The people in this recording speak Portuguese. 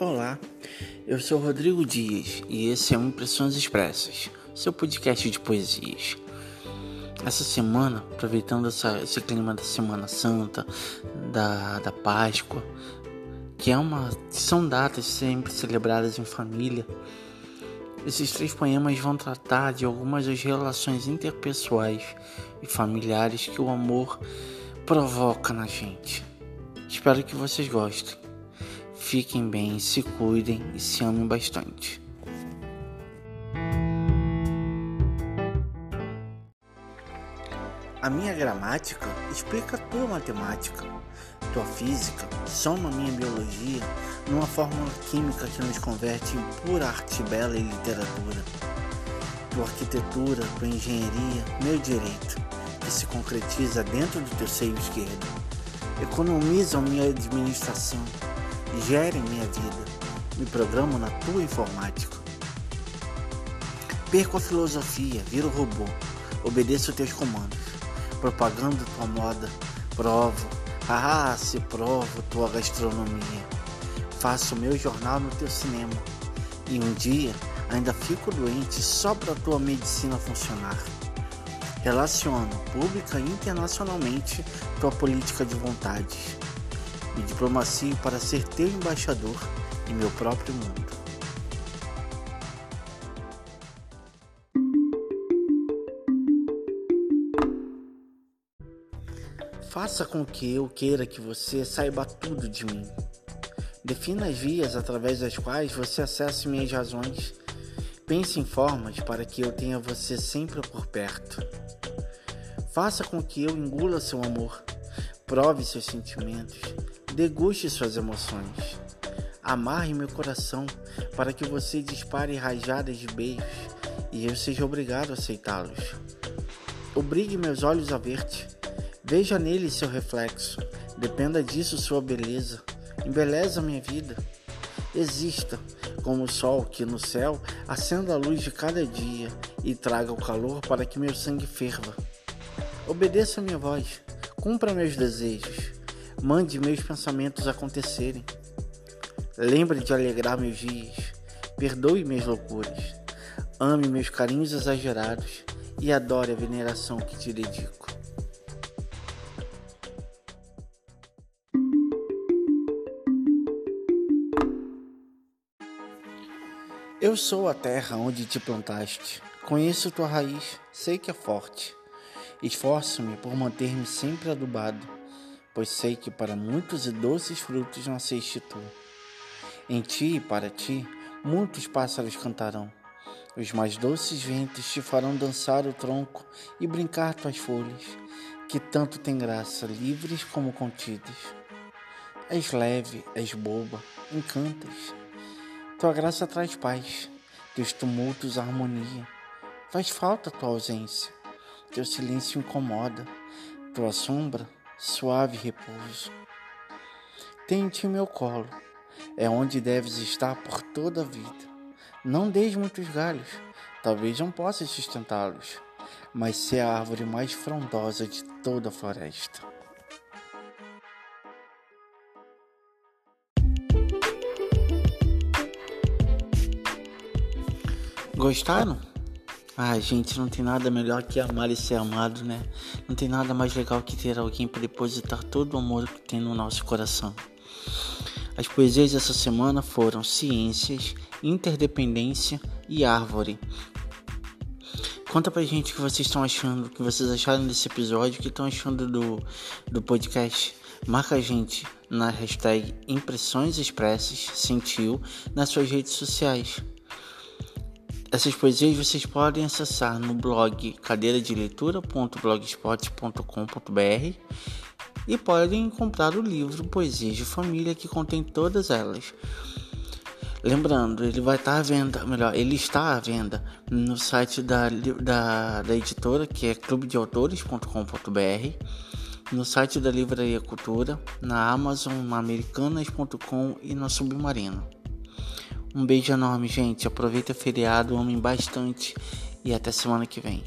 Olá, eu sou Rodrigo Dias e esse é o Impressões Expressas, seu podcast de poesias. Essa semana, aproveitando essa, esse clima da Semana Santa, da, da Páscoa, que é uma são datas sempre celebradas em família, esses três poemas vão tratar de algumas das relações interpessoais e familiares que o amor provoca na gente. Espero que vocês gostem. Fiquem bem, se cuidem e se amem bastante. A minha gramática explica a tua matemática. Tua física soma minha biologia numa fórmula química que nos converte em pura arte bela e literatura. Tua arquitetura, tua engenharia, meu direito, que se concretiza dentro do teu seio esquerdo. Economizam minha administração gerem minha vida, me programo na tua informática. Perco a filosofia, viro robô, obedeço teus comandos, propagando tua moda, provo, ah, se provo tua gastronomia, faço meu jornal no teu cinema, e um dia ainda fico doente só para tua medicina funcionar. Relaciono pública e internacionalmente tua política de vontades diplomacia para ser teu embaixador em meu próprio mundo. Faça com que eu queira que você saiba tudo de mim. Defina as vias através das quais você acesse minhas razões. Pense em formas para que eu tenha você sempre por perto. Faça com que eu engula seu amor, prove seus sentimentos, Deguste suas emoções. Amarre meu coração para que você dispare rajadas de beijos e eu seja obrigado a aceitá-los. Obrigue meus olhos a ver-te. Veja nele seu reflexo. Dependa disso sua beleza. Embeleza minha vida. Exista como o sol que no céu acenda a luz de cada dia e traga o calor para que meu sangue ferva. Obedeça minha voz. Cumpra meus desejos. Mande meus pensamentos acontecerem. Lembre de alegrar meus dias. Perdoe minhas loucuras. Ame meus carinhos exagerados e adore a veneração que te dedico. Eu sou a terra onde te plantaste. Conheço tua raiz, sei que é forte. Esforço-me por manter-me sempre adubado pois sei que para muitos e doces frutos nasceste tu. Em ti e para ti, muitos pássaros cantarão. Os mais doces ventos te farão dançar o tronco e brincar tuas folhas, que tanto tem graça, livres como contidas. És leve, és boba, encantas. Tua graça traz paz, teus tumultos harmonia. Faz falta tua ausência, teu silêncio incomoda, tua sombra suave repouso. Tente meu colo, é onde deves estar por toda a vida. Não deixe muitos galhos, talvez não possa sustentá-los, mas ser a árvore mais frondosa de toda a floresta. Gostaram? Ah, gente, não tem nada melhor que amar e ser amado, né? Não tem nada mais legal que ter alguém para depositar todo o amor que tem no nosso coração. As poesias dessa semana foram Ciências, Interdependência e Árvore. Conta pra gente o que vocês estão achando, o que vocês acharam desse episódio, o que estão achando do, do podcast. Marca a gente na hashtag Impressões Expressas Sentiu nas suas redes sociais. Essas poesias vocês podem acessar no blog cadeiradeleitura.blogspot.com.br e podem comprar o livro Poesias de Família que contém todas elas. Lembrando, ele vai estar à venda, melhor, ele está à venda no site da, da, da editora, que é clubedeautores.com.br, no site da Livraria Cultura, na Amazon, na Americanas.com e no Submarino. Um beijo enorme, gente. Aproveita o feriado, amem bastante e até semana que vem.